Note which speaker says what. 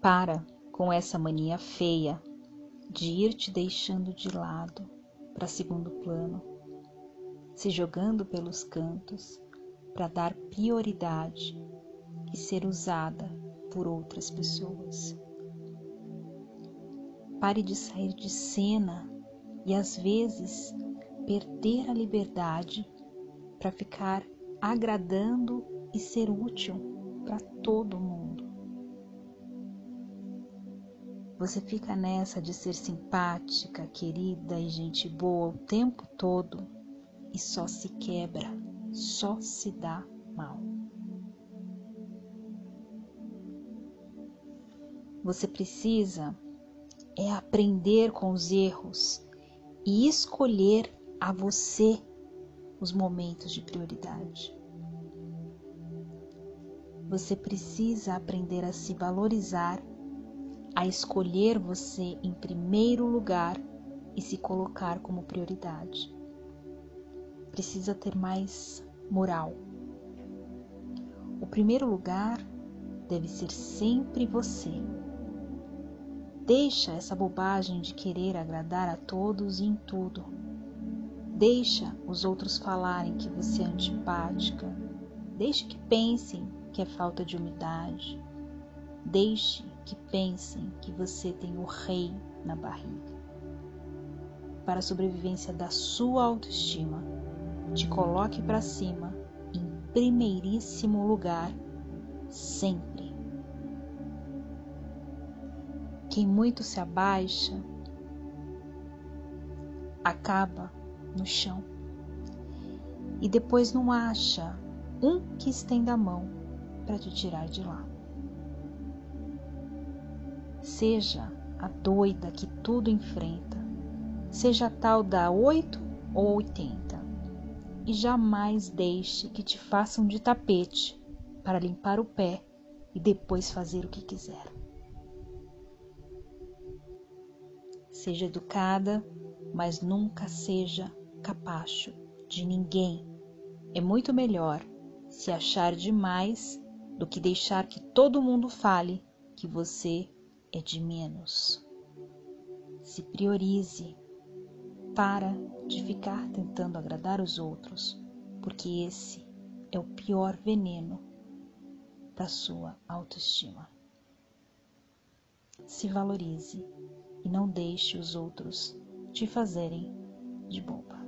Speaker 1: Para com essa mania feia de ir te deixando de lado para segundo plano, se jogando pelos cantos para dar prioridade e ser usada por outras pessoas. Pare de sair de cena e às vezes perder a liberdade para ficar agradando e ser útil para todo mundo. Você fica nessa de ser simpática, querida e gente boa o tempo todo e só se quebra, só se dá mal. Você precisa é aprender com os erros e escolher a você os momentos de prioridade. Você precisa aprender a se valorizar, a escolher você em primeiro lugar e se colocar como prioridade. Precisa ter mais moral. O primeiro lugar deve ser sempre você. Deixa essa bobagem de querer agradar a todos e em tudo. Deixa os outros falarem que você é antipática. Deixe que pensem que é falta de umidade. Deixe pensem que você tem o rei na barriga. Para a sobrevivência da sua autoestima, te coloque para cima em primeiríssimo lugar, sempre. Quem muito se abaixa acaba no chão e depois não acha um que estenda a mão para te tirar de lá. Seja a doida que tudo enfrenta, seja a tal da 8 ou 80, e jamais deixe que te façam de tapete para limpar o pé e depois fazer o que quiser. Seja educada, mas nunca seja capacho de ninguém. É muito melhor se achar demais do que deixar que todo mundo fale que você é de menos. Se priorize. Para de ficar tentando agradar os outros, porque esse é o pior veneno para sua autoestima. Se valorize e não deixe os outros te fazerem de boba.